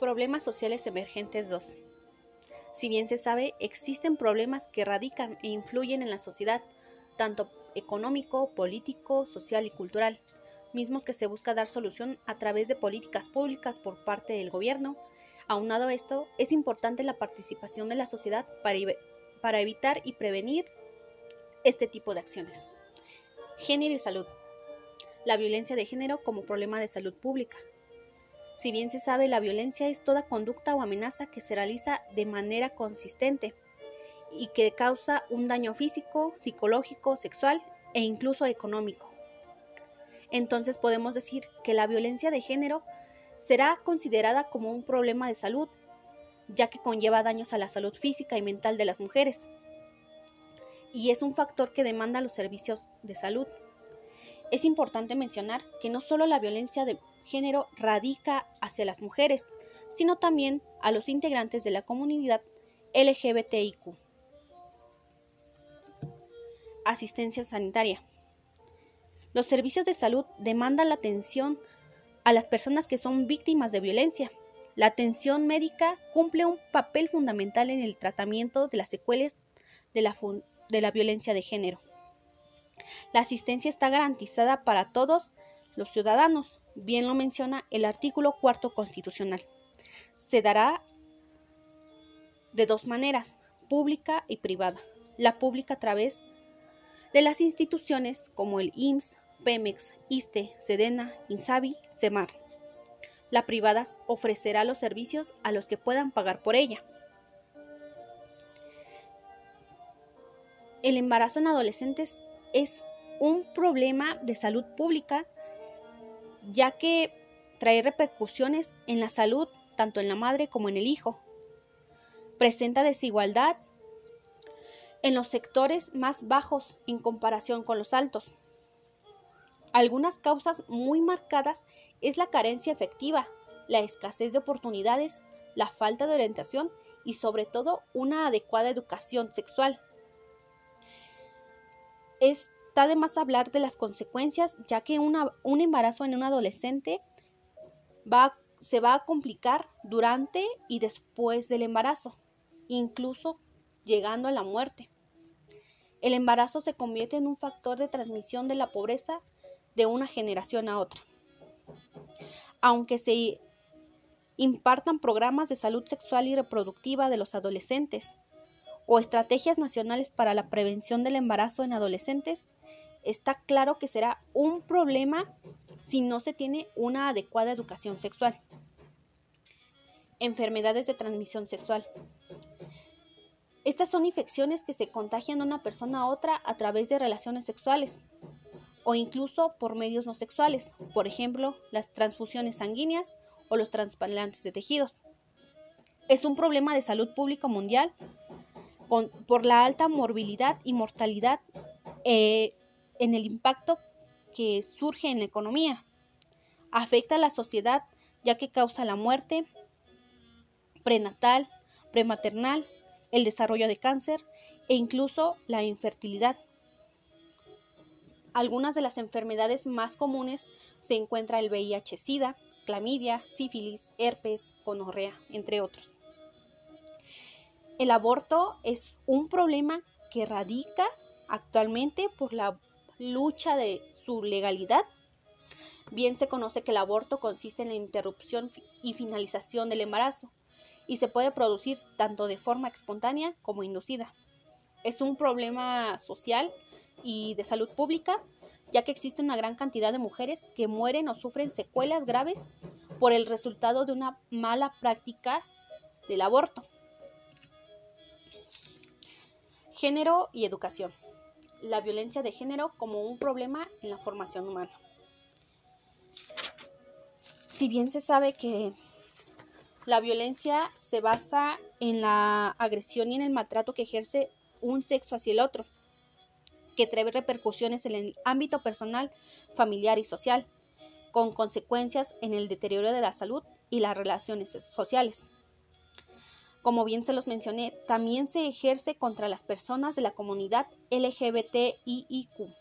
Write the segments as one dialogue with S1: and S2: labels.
S1: Problemas sociales emergentes 2. Si bien se sabe, existen problemas que radican e influyen en la sociedad, tanto económico, político, social y cultural, mismos que se busca dar solución a través de políticas públicas por parte del gobierno. Aunado a esto, es importante la participación de la sociedad para, para evitar y prevenir este tipo de acciones. Género y salud. La violencia de género como problema de salud pública. Si bien se sabe, la violencia es toda conducta o amenaza que se realiza de manera consistente y que causa un daño físico, psicológico, sexual e incluso económico. Entonces podemos decir que la violencia de género será considerada como un problema de salud, ya que conlleva daños a la salud física y mental de las mujeres, y es un factor que demanda los servicios de salud. Es importante mencionar que no solo la violencia de género radica hacia las mujeres, sino también a los integrantes de la comunidad LGBTIQ. Asistencia sanitaria. Los servicios de salud demandan la atención a las personas que son víctimas de violencia. La atención médica cumple un papel fundamental en el tratamiento de las secuelas de la, de la violencia de género. La asistencia está garantizada para todos los ciudadanos, bien lo menciona el artículo cuarto constitucional. Se dará de dos maneras, pública y privada. La pública a través de las instituciones como el IMSS, Pemex, ISTE, Sedena, INSABI, CEMAR. La privada ofrecerá los servicios a los que puedan pagar por ella. El embarazo en adolescentes es un problema de salud pública ya que trae repercusiones en la salud tanto en la madre como en el hijo. Presenta desigualdad en los sectores más bajos en comparación con los altos. Algunas causas muy marcadas es la carencia efectiva, la escasez de oportunidades, la falta de orientación y sobre todo una adecuada educación sexual. Es Está de más hablar de las consecuencias, ya que un embarazo en un adolescente se va a complicar durante y después del embarazo, incluso llegando a la muerte. El embarazo se convierte en un factor de transmisión de la pobreza de una generación a otra. Aunque se impartan programas de salud sexual y reproductiva de los adolescentes o estrategias nacionales para la prevención del embarazo en adolescentes, está claro que será un problema si no se tiene una adecuada educación sexual. Enfermedades de transmisión sexual. Estas son infecciones que se contagian de una persona a otra a través de relaciones sexuales o incluso por medios no sexuales, por ejemplo, las transfusiones sanguíneas o los trasplantes de tejidos. Es un problema de salud pública mundial por la alta morbilidad y mortalidad eh, en el impacto que surge en la economía. Afecta a la sociedad ya que causa la muerte prenatal, prematernal, el desarrollo de cáncer e incluso la infertilidad. Algunas de las enfermedades más comunes se encuentra el VIH-Sida, clamidia, sífilis, herpes, gonorrea, entre otros. El aborto es un problema que radica actualmente por la lucha de su legalidad. Bien se conoce que el aborto consiste en la interrupción y finalización del embarazo y se puede producir tanto de forma espontánea como inducida. Es un problema social y de salud pública, ya que existe una gran cantidad de mujeres que mueren o sufren secuelas graves por el resultado de una mala práctica del aborto. Género y educación la violencia de género como un problema en la formación humana. Si bien se sabe que la violencia se basa en la agresión y en el maltrato que ejerce un sexo hacia el otro, que trae repercusiones en el ámbito personal, familiar y social, con consecuencias en el deterioro de la salud y las relaciones sociales. Como bien se los mencioné, también se ejerce contra las personas de la comunidad LGBTIQ.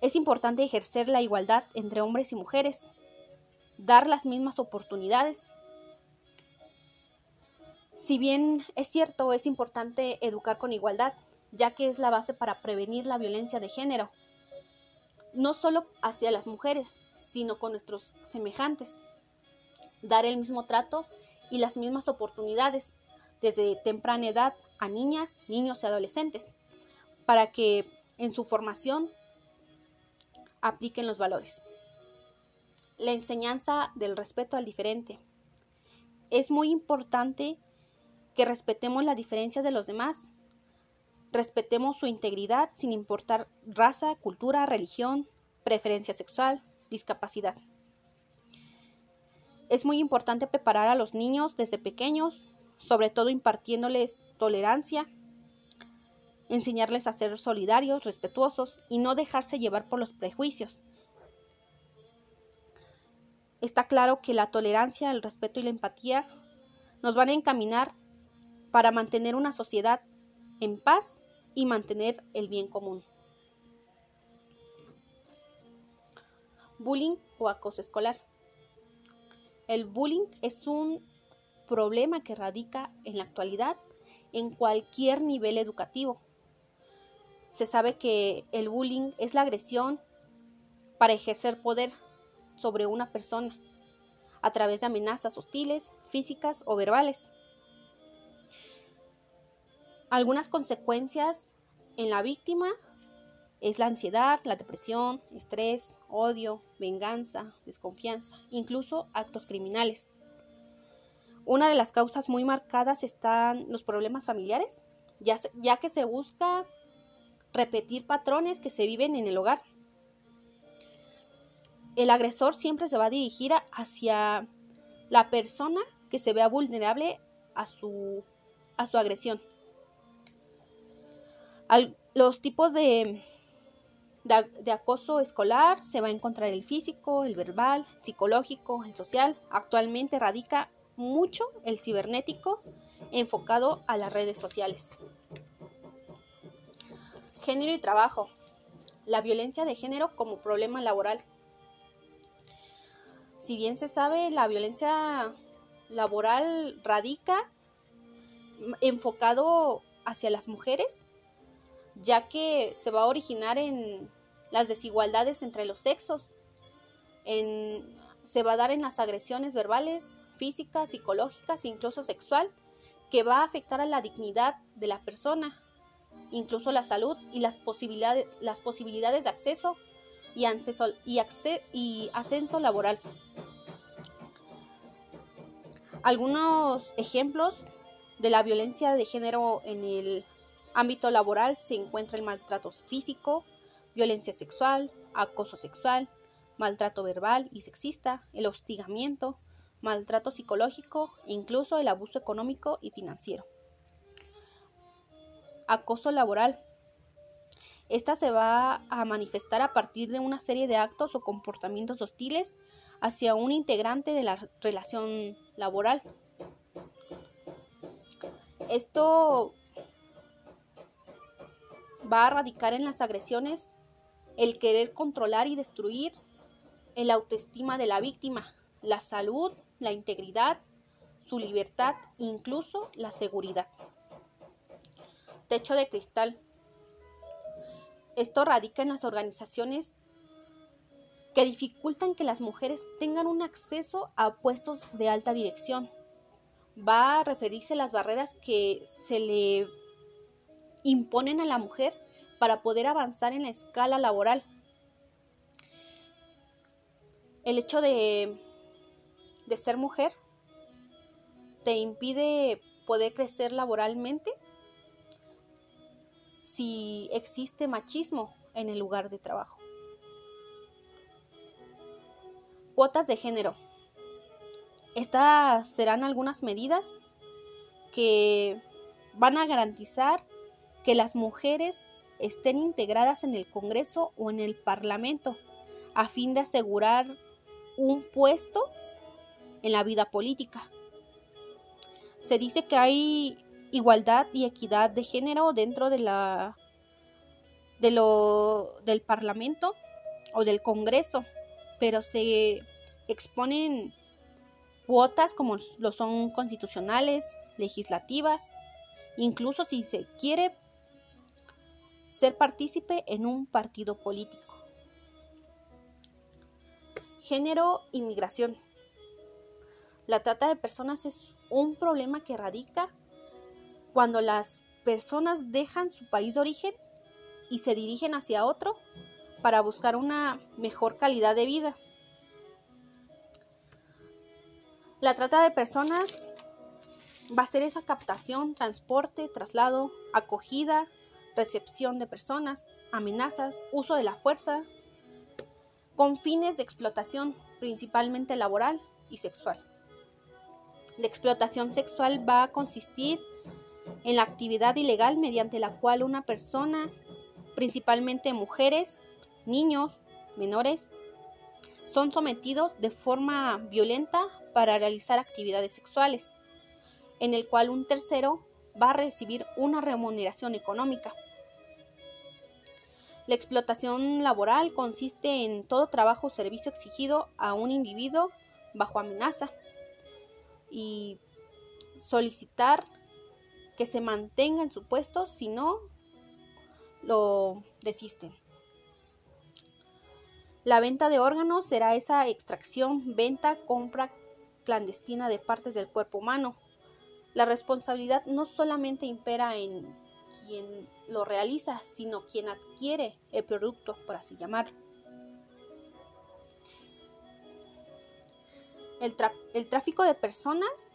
S1: Es importante ejercer la igualdad entre hombres y mujeres, dar las mismas oportunidades. Si bien es cierto, es importante educar con igualdad, ya que es la base para prevenir la violencia de género, no solo hacia las mujeres, sino con nuestros semejantes. Dar el mismo trato y las mismas oportunidades desde temprana edad a niñas, niños y adolescentes, para que en su formación apliquen los valores. La enseñanza del respeto al diferente. Es muy importante que respetemos las diferencias de los demás, respetemos su integridad sin importar raza, cultura, religión, preferencia sexual, discapacidad. Es muy importante preparar a los niños desde pequeños, sobre todo impartiéndoles tolerancia, enseñarles a ser solidarios, respetuosos y no dejarse llevar por los prejuicios. Está claro que la tolerancia, el respeto y la empatía nos van a encaminar para mantener una sociedad en paz y mantener el bien común. Bullying o acoso escolar. El bullying es un problema que radica en la actualidad en cualquier nivel educativo. Se sabe que el bullying es la agresión para ejercer poder sobre una persona a través de amenazas hostiles, físicas o verbales. Algunas consecuencias en la víctima es la ansiedad, la depresión, estrés, odio, venganza, desconfianza, incluso actos criminales. Una de las causas muy marcadas están los problemas familiares, ya, ya que se busca repetir patrones que se viven en el hogar. El agresor siempre se va a dirigir hacia la persona que se vea vulnerable a su, a su agresión. los tipos de, de, acoso escolar se va a encontrar el físico, el verbal, psicológico, el social. Actualmente radica mucho el cibernético enfocado a las redes sociales. Género y trabajo. La violencia de género como problema laboral. Si bien se sabe, la violencia laboral radica enfocado hacia las mujeres, ya que se va a originar en las desigualdades entre los sexos, se va a dar en las agresiones verbales, físicas, psicológicas, incluso sexual, que va a afectar a la dignidad de la persona, incluso la salud y las posibilidades, las posibilidades de acceso y, y, y ascenso laboral. Algunos ejemplos de la violencia de género en el ámbito laboral se encuentra el maltrato físico, violencia sexual, acoso sexual, maltrato verbal y sexista, el hostigamiento, maltrato psicológico incluso el abuso económico y financiero. Acoso laboral. Esta se va a manifestar a partir de una serie de actos o comportamientos hostiles hacia un integrante de la relación laboral. Esto va a radicar en las agresiones el querer controlar y destruir el autoestima de la víctima, la salud, la integridad, su libertad, incluso la seguridad. Techo de cristal. Esto radica en las organizaciones que dificultan que las mujeres tengan un acceso a puestos de alta dirección. Va a referirse a las barreras que se le imponen a la mujer para poder avanzar en la escala laboral. El hecho de, de ser mujer te impide poder crecer laboralmente si existe machismo en el lugar de trabajo. Cuotas de género. Estas serán algunas medidas que van a garantizar que las mujeres estén integradas en el Congreso o en el Parlamento, a fin de asegurar un puesto en la vida política. Se dice que hay igualdad y equidad de género dentro de la de lo del Parlamento o del Congreso, pero se exponen cuotas como lo son constitucionales, legislativas, incluso si se quiere ser partícipe en un partido político. Género y migración. La trata de personas es un problema que radica cuando las personas dejan su país de origen y se dirigen hacia otro para buscar una mejor calidad de vida. La trata de personas va a ser esa captación, transporte, traslado, acogida, recepción de personas, amenazas, uso de la fuerza, con fines de explotación, principalmente laboral y sexual. La explotación sexual va a consistir en la actividad ilegal mediante la cual una persona, principalmente mujeres, niños, menores, son sometidos de forma violenta para realizar actividades sexuales, en el cual un tercero va a recibir una remuneración económica. La explotación laboral consiste en todo trabajo o servicio exigido a un individuo bajo amenaza y solicitar que se mantenga en su puesto, si no, lo desisten. La venta de órganos será esa extracción, venta, compra clandestina de partes del cuerpo humano. La responsabilidad no solamente impera en quien lo realiza, sino quien adquiere el producto, por así llamarlo. El, tráfico de personas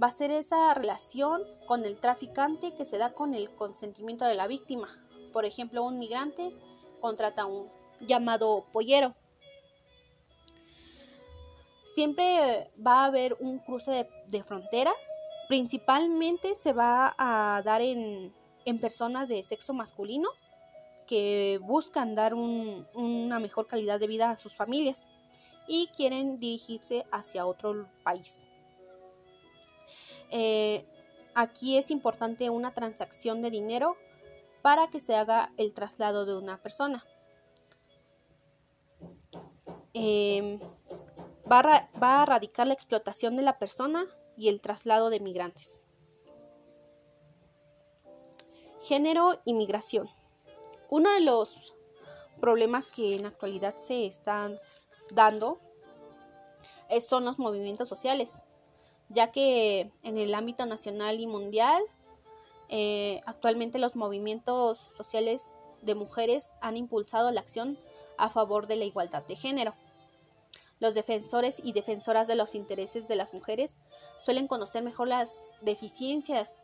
S1: va a ser esa relación con el traficante que se da con el consentimiento de la víctima. Por ejemplo, un migrante contrata a un llamado pollero. Siempre va a haber un cruce de, frontera. Principalmente se va a dar en, personas de sexo masculino que buscan dar una mejor calidad de vida a sus familias y quieren dirigirse hacia otro país. Eh, aquí es importante una transacción de dinero para que se haga el traslado de una persona. Em, va, a, erradicar la explotación de la persona y el traslado de migrantes. Género y migración. Uno de los problemas que en la actualidad se están dando son los movimientos sociales, ya que en el ámbito nacional y mundial eh, actualmente los movimientos sociales de mujeres han impulsado la acción a favor de la igualdad de género. Los defensores y defensoras de los intereses de las mujeres suelen conocer mejor las deficiencias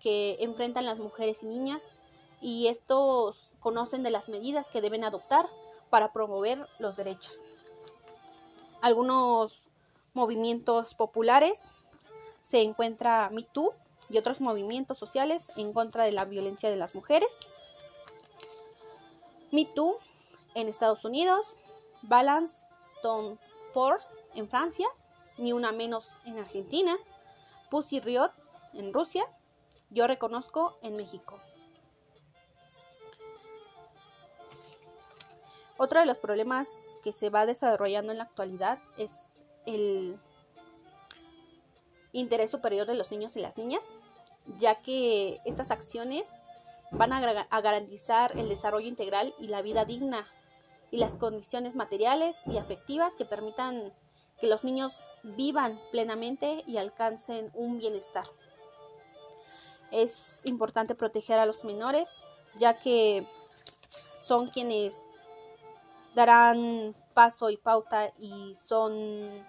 S1: que enfrentan las mujeres y niñas y estos conocen de las medidas que deben adoptar para promover los derechos. Algunos movimientos populares se encuentra MeToo y otros movimientos sociales en contra de la violencia de las mujeres. MeToo en Estados Unidos, Balance Tom Ford en Francia, Ni Una Menos en Argentina, Pussy Riot en Rusia, Yo Reconozco en México. Otro de los problemas que se va desarrollando en la actualidad es el interés superior de los niños y las niñas, ya que estas acciones van a, garantizar el desarrollo integral y la vida digna y las condiciones materiales y afectivas que permitan que los niños vivan plenamente y alcancen un bienestar. Es importante proteger a los menores, ya que son quienes darán paso y pauta y son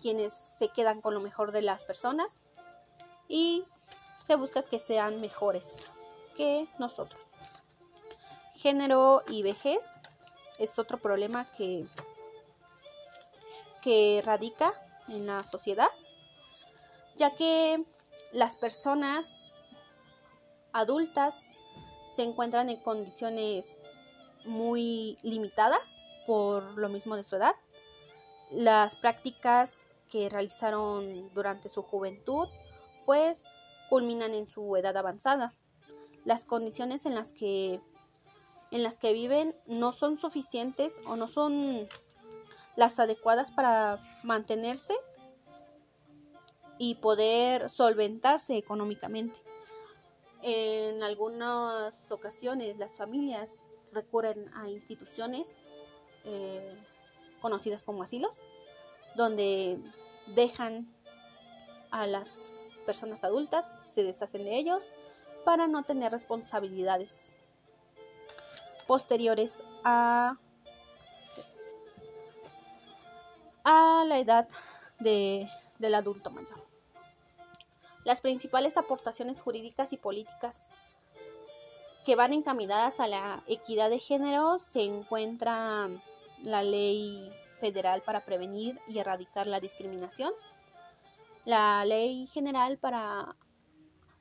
S1: quienes se quedan con lo mejor de las personas y se busca que sean mejores que nosotros. Género y vejez es otro problema que, que radica en la sociedad, ya que las personas adultas se encuentran en condiciones muy limitadas por lo mismo de su edad. Las prácticas que realizaron durante su juventud pues culminan en su edad avanzada. Las condiciones en las que en las que viven no son suficientes o no son las adecuadas para mantenerse y poder solventarse económicamente. En algunas ocasiones las familias recurren a instituciones eh, conocidas como asilos, donde dejan a las personas adultas, se deshacen de ellos para no tener responsabilidades posteriores a, a la edad de, del adulto mayor. Las principales aportaciones jurídicas y políticas que van encaminadas a la equidad de género se encuentra la Ley Federal para prevenir y erradicar la discriminación, la Ley General para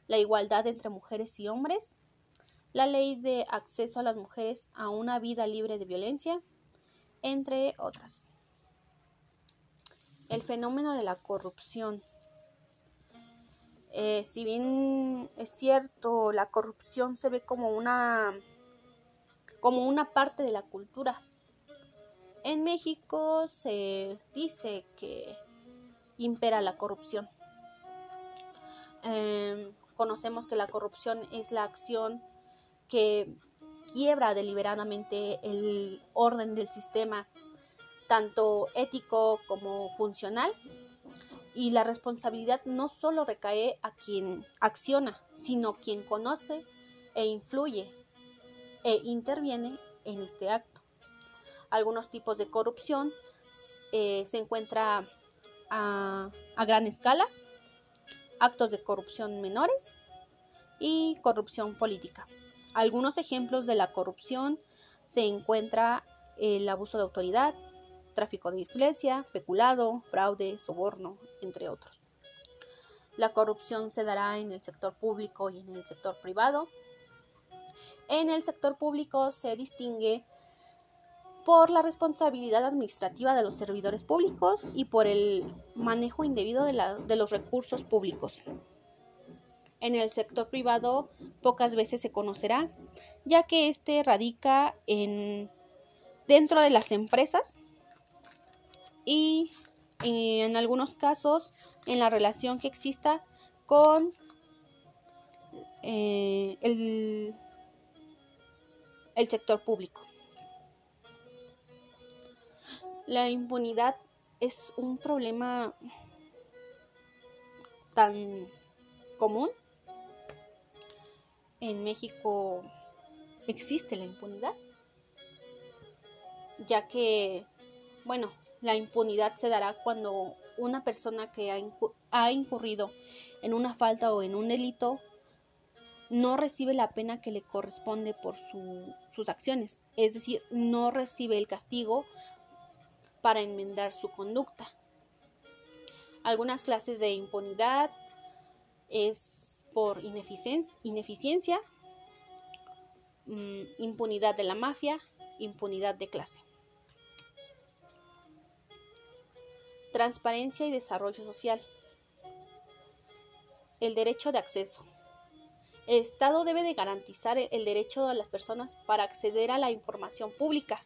S1: la igualdad entre mujeres y hombres, la Ley de acceso a las mujeres a una vida libre de violencia, entre otras. El fenómeno de la corrupción eh, si bien es cierto, la corrupción se ve como una, como una parte de la cultura. En México se dice que impera la corrupción. Em, conocemos que la corrupción es la acción que quiebra deliberadamente el orden del sistema, tanto ético como funcional, y la responsabilidad no solo recae a quien acciona, sino quien conoce e influye e interviene en este acto. Algunos tipos de corrupción eh, se encuentra a, a gran escala, actos de corrupción menores y corrupción política. Algunos ejemplos de la corrupción se encuentra el abuso de autoridad, tráfico de influencia, peculado, fraude, soborno, entre otros. La corrupción se dará en el sector público y en el sector privado. En el sector público se distingue por la responsabilidad administrativa de los servidores públicos y por el manejo indebido de, los recursos públicos. En el sector privado pocas veces se conocerá, ya que éste radica en, dentro de las empresas y en algunos casos en la relación que exista con eh, el, el sector público. La impunidad es un problema tan común. En México existe la impunidad, ya que, bueno, la impunidad se dará cuando una persona que ha, incurrido en una falta o en un delito no recibe la pena que le corresponde por sus acciones, es decir, no recibe el castigo para enmendar su conducta. Algunas clases de impunidad es por ineficiencia, mm, impunidad de la mafia, impunidad de clase. Transparencia y desarrollo social. El derecho de acceso. El Estado debe de garantizar el derecho de las personas para acceder a la información pública,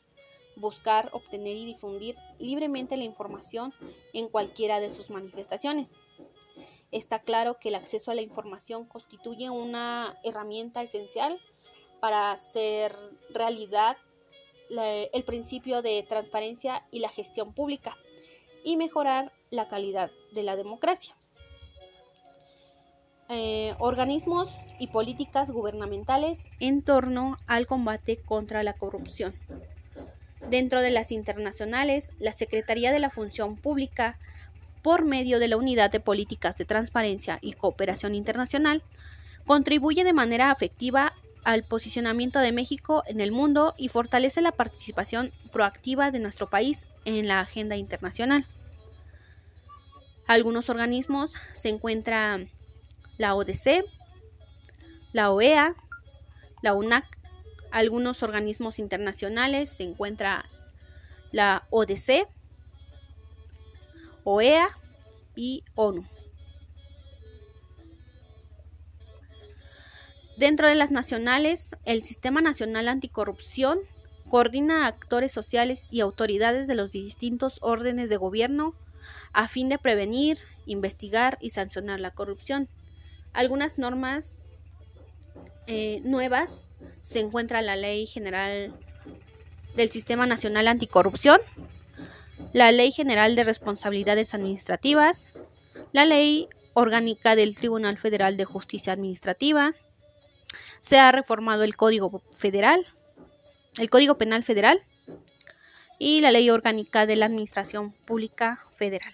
S1: buscar, obtener y difundir libremente la información en cualquiera de sus manifestaciones. Está claro que el acceso a la información constituye una herramienta esencial para hacer realidad el principio de transparencia y la gestión pública y mejorar la calidad de la democracia. Eh, organismos y políticas gubernamentales en torno al combate contra la corrupción. Dentro de las internacionales, la Secretaría de la Función Pública, por medio de la Unidad de Políticas de Transparencia y Cooperación Internacional, contribuye de manera afectiva al posicionamiento de México en el mundo y fortalece la participación proactiva de nuestro país en la agenda internacional. Algunos organismos se encuentra la ODC, la OEA, la UNAC. Algunos organismos internacionales se encuentra la ODC, OEA y ONU. Dentro de las nacionales, el Sistema Nacional Anticorrupción Coordina a actores sociales y autoridades de los distintos órdenes de gobierno a fin de prevenir, investigar y sancionar la corrupción. Algunas normas eh, nuevas se encuentra la Ley General del Sistema Nacional Anticorrupción, la Ley General de Responsabilidades Administrativas, la Ley Orgánica del Tribunal Federal de Justicia Administrativa, se ha reformado el Código Federal, el Código Penal Federal y la Ley Orgánica de la Administración Pública Federal.